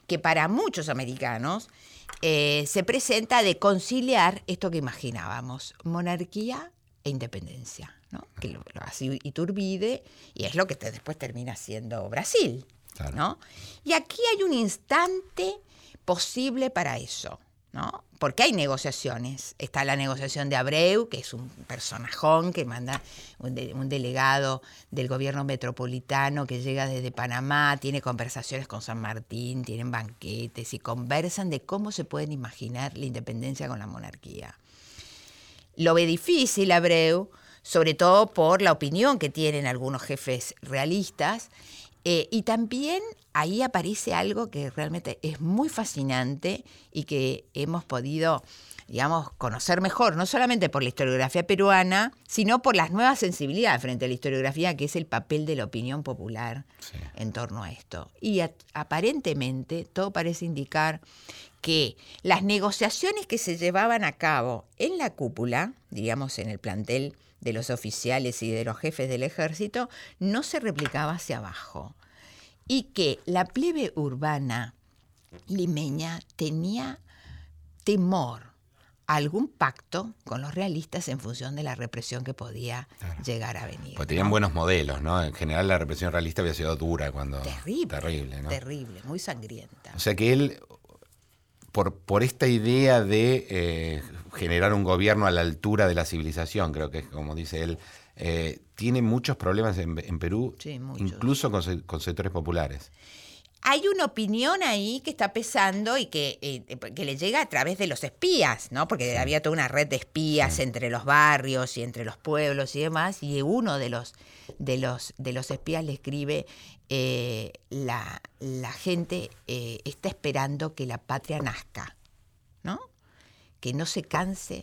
que para muchos americanos eh, se presenta de conciliar esto que imaginábamos, monarquía e independencia que lo, hace Iturbide y es lo que después termina siendo Brasil. ¿no? Y aquí hay un instante posible para eso. ¿no? Porque hay negociaciones. Está la negociación de Abreu, que es un personajón que manda un, delegado del gobierno metropolitano que llega desde Panamá, tiene conversaciones con San Martín, tienen banquetes y conversan de cómo se pueden imaginar la independencia con la monarquía. Lo ve difícil Abreu, sobre todo por la opinión que tienen algunos jefes realistas. Eh, y también ahí aparece algo que realmente es muy fascinante y que hemos podido, digamos, conocer mejor, no solamente por la historiografía peruana, sino por las nuevas sensibilidades frente a la historiografía, que es el papel de la opinión popular en torno a esto. Y aparentemente todo parece indicar que las negociaciones que se llevaban a cabo en la cúpula, digamos en el plantel de los oficiales y de los jefes del ejército no se replicaba hacia abajo y que la plebe urbana limeña tenía temor a algún pacto con los realistas en función de la represión que podía llegar a venir. Pues tenían buenos modelos, ¿no? En general la represión realista había sido dura cuando... Terrible. Terrible, ¿no? Terrible, muy sangrienta. O sea que él por, por esta idea de eh, generar un gobierno a la altura de la civilización, creo que es como dice él, eh, tiene muchos problemas en, Perú, incluso con, sectores populares. Hay una opinión ahí que está pesando y que, eh, que le llega a través de los espías, ¿no? Porque había toda una red de espías entre los barrios y entre los pueblos y demás, y uno de los, de los, de los espías le escribe eh, la, gente eh, está esperando que la patria nazca, ¿no? Que no se canse,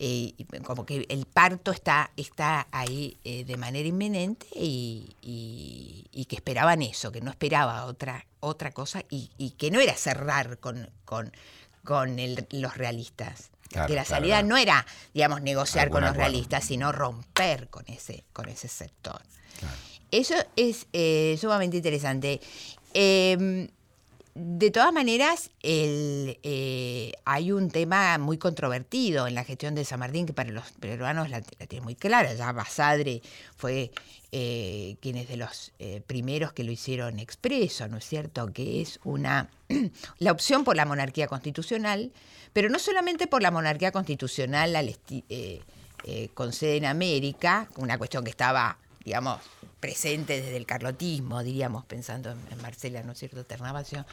eh, como que el parto está, está ahí de manera inminente y, que esperaban eso, que no esperaba otra, otra cosa y, que no era cerrar con, con, con los realistas. que la salida no era, digamos, negociar con los realistas, sino romper con ese, con ese sector. Eso es eh, sumamente interesante. Em, de todas maneras, eh, hay un tema muy controvertido en la gestión de San Martín que para los peruanos la, tiene muy clara. Ya Basadre fue eh, quien es de los primeros que lo hicieron expreso, ¿no es cierto? Que es una [clears throat] la opción por la monarquía constitucional, pero no solamente por la monarquía constitucional con sede en América, una cuestión que estaba, digamos, presente desde el carlotismo, diríamos, pensando en, Marcela, ¿no es cierto?, Ternavación,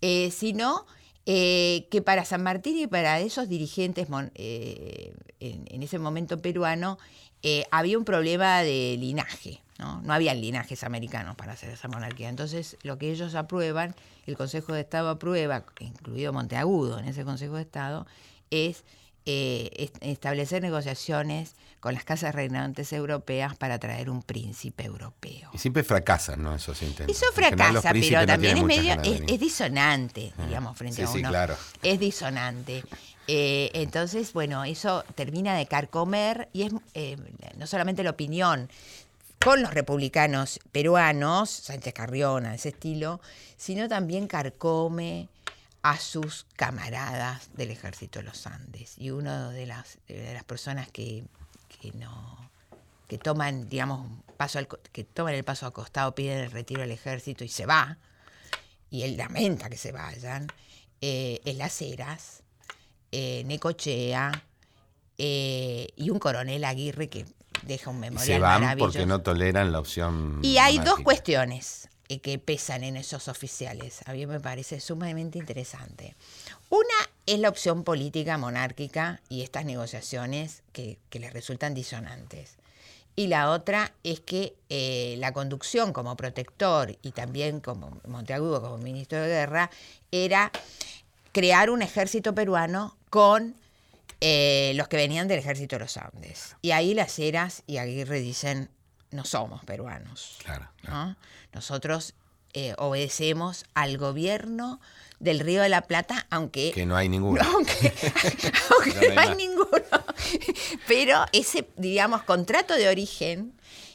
eh, sino eh, que para San Martín y para esos dirigentes eh, en, ese momento peruano había un problema de linaje, ¿no? No había linajes americanos para hacer esa monarquía. Entonces, lo que ellos aprueban, el Consejo de Estado aprueba, incluido Monteagudo en ese Consejo de Estado, es eh, est- establecer negociaciones con las casas reinantes europeas para traer un príncipe europeo. Y siempre fracasan, ¿no? Esos intentos. Eso fracasa, pero no también es medio, de es, disonante, digamos, frente Sí, a sí, uno. claro. Es disonante. Eh, entonces, bueno, eso termina de carcomer y es eh, no solamente la opinión con los republicanos peruanos, Sánchez Carriona, ese estilo, sino también carcome a sus camaradas del ejército de los Andes. Y una de las, de las personas que, que no que toman, digamos, paso al que toman el paso acostado, piden el retiro del ejército y se va, y él lamenta que se vayan, eh, es Las Heras, eh, Necochea eh, y un coronel Aguirre que deja un Y memorial se van porque no toleran la opción. Y hay dos cuestiones que pesan en esos oficiales. A mí me parece sumamente interesante. Una es la opción política monárquica y estas negociaciones que, que les resultan disonantes. Y la otra es que eh, la conducción como protector y también como Monteagudo como ministro de guerra era crear un ejército peruano con eh, los que venían del ejército de los Andes. Y ahí las Heras y Aguirre dicen, no somos peruanos. Claro. claro. ¿no? Nosotros eh, obedecemos al gobierno del Río de la Plata, aunque Que no hay ninguno. [laughs] aunque, [laughs] aunque No no hay ninguno. Pero ese, digamos, contrato de origen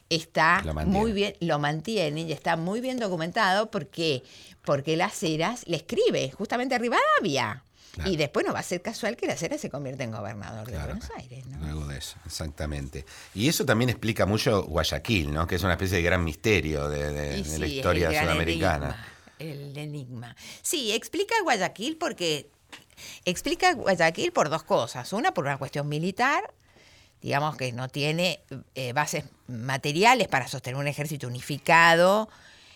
está muy bien, lo mantiene y está muy bien documentado porque, porque Las Heras le escribe justamente a Rivadavia. Claro. Y después no va a ser casual que Las Heras se convierta en gobernador de Claro. Buenos Aires, ¿no? Luego de eso, exactamente. Y eso también explica mucho Guayaquil, ¿no? Que es una especie de gran misterio de, la historia el sudamericana. enigma, el enigma. Sí, explica Guayaquil porque explica Guayaquil por dos cosas. Una, por una cuestión militar, digamos que no tiene eh, bases materiales para sostener un ejército unificado.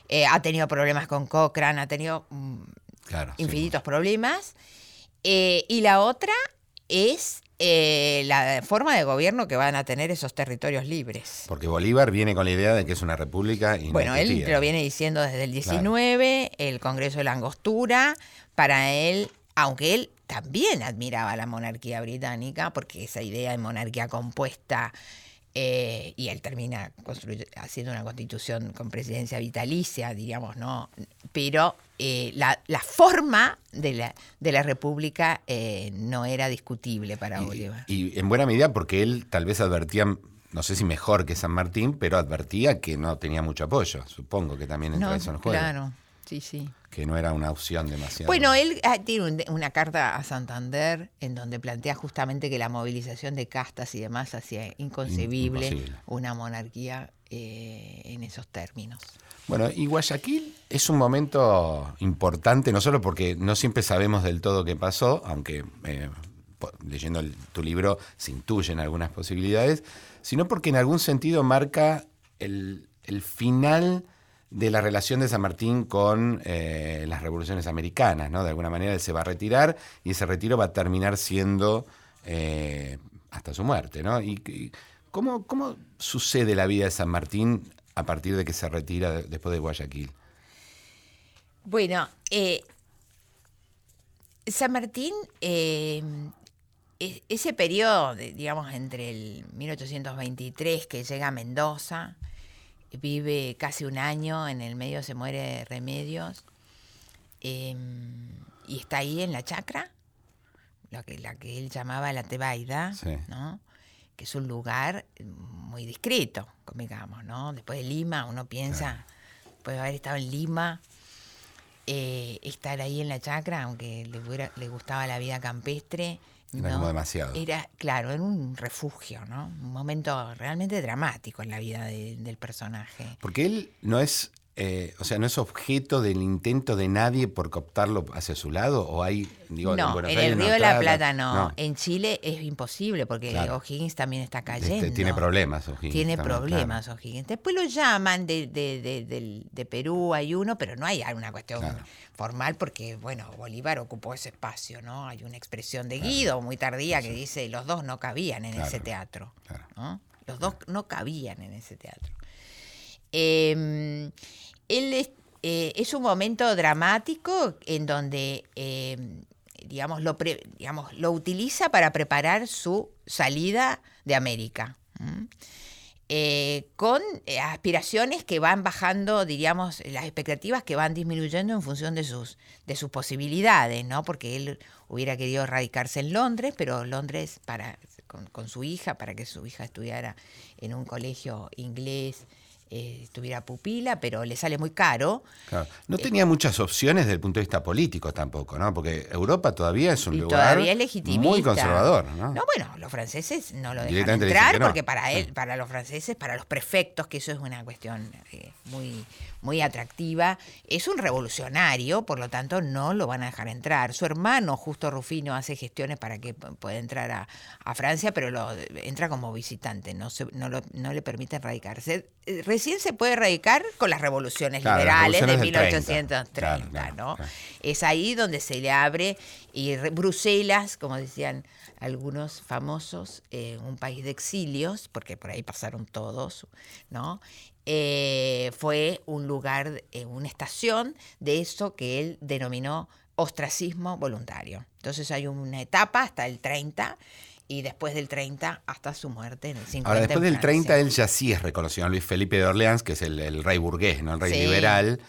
eh, ha tenido problemas con Cochrane, ha tenido mm, Claro. sí. infinitos problemas. Eh, y la otra es eh, la forma de gobierno que van a tener esos territorios libres. Porque Bolívar viene con la idea de que es una república y Bueno, él lo viene diciendo desde el 19, el Congreso de la Angostura, para él, aunque él también admiraba la monarquía británica, porque esa idea de monarquía compuesta, eh, y él termina haciendo una constitución con presidencia vitalicia, diríamos, ¿no? Pero eh, la, la forma de la, de la república eh, no era discutible para Bolívar. Y, y en buena medida porque él tal vez advertía, no sé si mejor que San Martín, pero advertía que no tenía mucho apoyo. Supongo que también entra No, eso en juego. claro, sí, sí. Que no era una opción demasiado. Bueno, él ah, tiene un- una carta a Santander en donde plantea justamente que la movilización de castas y demás hacía inconcebible una monarquía eh, en esos términos. Bueno, y Guayaquil es un momento importante, no solo porque no siempre sabemos del todo qué pasó, aunque eh, leyendo tu libro se intuyen algunas posibilidades, sino porque en algún sentido marca el, final de la relación de San Martín con eh, las revoluciones americanas, ¿no? De alguna manera él se va a retirar y ese retiro va a terminar siendo hasta su muerte, ¿no? ¿Cómo, ¿Cómo sucede la vida de San Martín a partir de que se retira de- después de Guayaquil? Bueno, eh, San Martín, eh, e- ese periodo, de- digamos, entre el 1823 que llega a Mendoza, vive casi un año, en el medio se muere Remedios, eh, y está ahí en la chacra, la que, la que él llamaba la Tebaida, Sí. ¿no? Que es un lugar muy discreto, digamos, ¿no? Después de Lima, uno piensa, puede haber estado en Lima, eh, estar ahí en la chacra, aunque le, hubiera- le gustaba la vida campestre. Era como demasiado. Era, claro, era un refugio, ¿no? Un momento realmente dramático en la vida de- del personaje. Porque él no es, eh, o sea, no es objeto del intento de nadie por cooptarlo hacia su lado, o hay, digo, no, en Aires el no Río de la trata- Plata no. En Chile es imposible porque Claro. O'Higgins también está Este, cayendo. tiene problemas, O'Higgins Tiene también, problemas O'Higgins. Después lo llaman de, de- de- de Perú, hay uno, pero no hay una cuestión Claro. formal porque, bueno, Bolívar ocupó ese espacio, ¿no? Hay una expresión de Guido muy tardía que dice, los dos no cabían en Claro. ese teatro. Claro. ¿no? Los dos no cabían en ese teatro. Em, él es, eh, es, un momento dramático en donde, em, digamos, lo digamos, lo utiliza para preparar su salida de América. Eh, con eh, aspiraciones que van bajando, diríamos, las expectativas que van disminuyendo en función de sus, de sus posibilidades, ¿no? Porque él hubiera querido radicarse en Londres, pero Londres para, con su hija, para que su hija estudiara en un colegio inglés eh, tuviera pupila, pero le sale muy caro. No tenía muchas opciones desde el punto de vista político tampoco, ¿no? Porque Europa todavía es un lugar muy conservador, ¿no? No, bueno, los franceses no lo dejan entrar porque para él, para los franceses, para los prefectos, que eso es una cuestión eh, muy muy atractiva, es un revolucionario, por lo tanto no lo van a dejar entrar. Su hermano, Justo Rufino, hace gestiones para que pueda entrar a, Francia, pero lo, entra como visitante, no, no, le permiten radicarse. Eh, recién se puede radicar con las revoluciones liberales de 1830, ¿no? Es ahí donde se le abre y Bruselas, como decían algunos famosos, eh, un país de exilios, porque por ahí pasaron todos, ¿no? Eh, fue un lugar, eh, una estación de eso que él denominó ostracismo voluntario. Entonces hay una etapa hasta el 30 y después del 30 hasta su muerte en el 50. Ahora, después del 30 él ya sí es reconocido. Luis Felipe de Orleans, que es el, rey burgués, ¿no? el rey liberal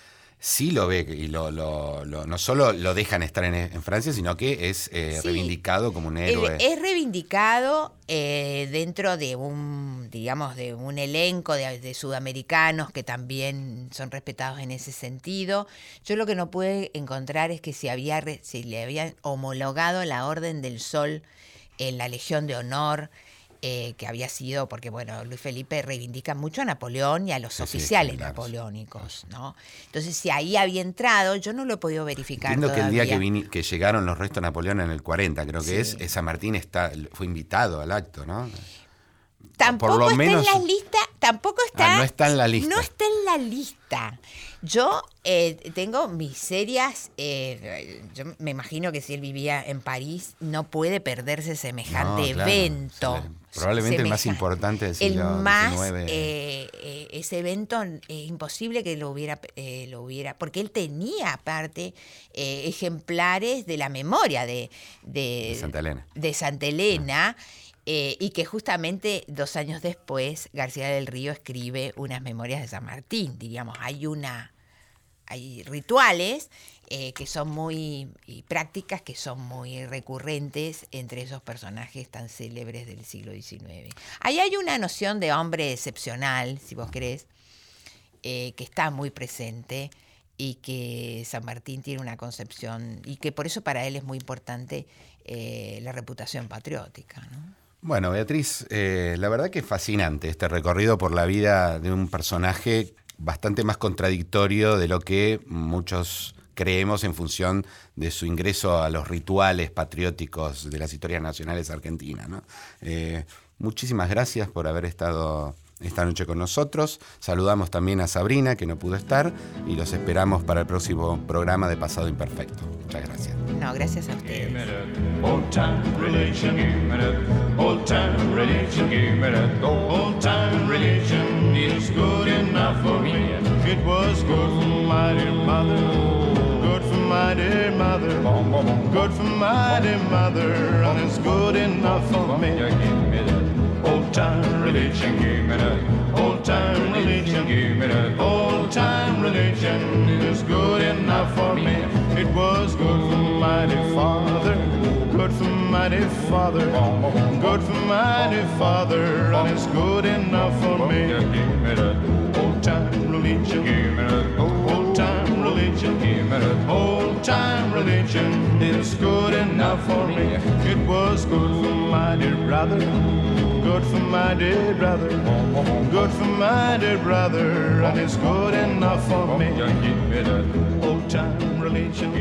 sí lo ve y lo, no solo lo dejan estar en, Francia, sino que es eh, reivindicado como un héroe. Es reivindicado eh, dentro de un, digamos, de un elenco de, sudamericanos que también son respetados en ese sentido. Yo lo que no pude encontrar es que si, había, si le habían homologado la Orden del Sol en la Legión de Honor. Eh, que había sido, porque bueno, Luis Felipe reivindica mucho a Napoleón y a los oficiales napoleónicos, ¿no? Entonces, si ahí había entrado, yo no lo he podido verificar. Entiendo que el día que, que llegaron los restos de Napoleón en el 40, creo que es, San Martín está, fue invitado al acto, ¿no? Tampoco está en la lista, tampoco ah, está. no está en la lista. No está en la lista. Yo eh, tengo mis serias. Eh, yo me imagino que si él vivía en París, no puede perderse semejante evento. Probablemente el más importante del siglo el más, eh, ese evento es imposible que lo hubiera, lo hubiera, porque él tenía aparte ejemplares de la memoria de, de, Santa Elena. De Santa Elena eh, y que justamente dos años después García del Río escribe unas memorias de San Martín, diríamos, hay una, hay rituales eh, que son muy, y prácticas que son muy recurrentes entre esos personajes tan célebres del siglo XIX. Ahí hay una noción de hombre excepcional, si vos querés, eh, que está muy presente y que San Martín tiene una concepción y que por eso para él es muy importante la reputación patriótica. ¿no? Bueno, Beatriz, eh, la verdad que es fascinante este recorrido por la vida de un personaje bastante más contradictorio de lo que muchos creemos en función de su ingreso a los rituales patrióticos de las historias nacionales argentinas. Eh, muchísimas gracias por haber estado esta noche con nosotros. Saludamos también a Sabrina, que no pudo estar, y los esperamos para el próximo programa de Pasado Imperfecto. Muchas gracias. No, gracias a ustedes. Old time religion, old time religion, old time religion is good enough for me. It was good for my dear mother, good for my dear mother, good for my dear mother, and it's good enough for me. Old time religion, give me that. Old time religion, give me that. Old time religion is good enough for me. It was good for dear father, good for dear father, good for dear father, and it's good enough for me. Give me that. Old time religion, give. Old time religion is good enough for me. It was good for my dear brother good for my dear brother, good for my dear brother, and it's good enough for me. Old time religion,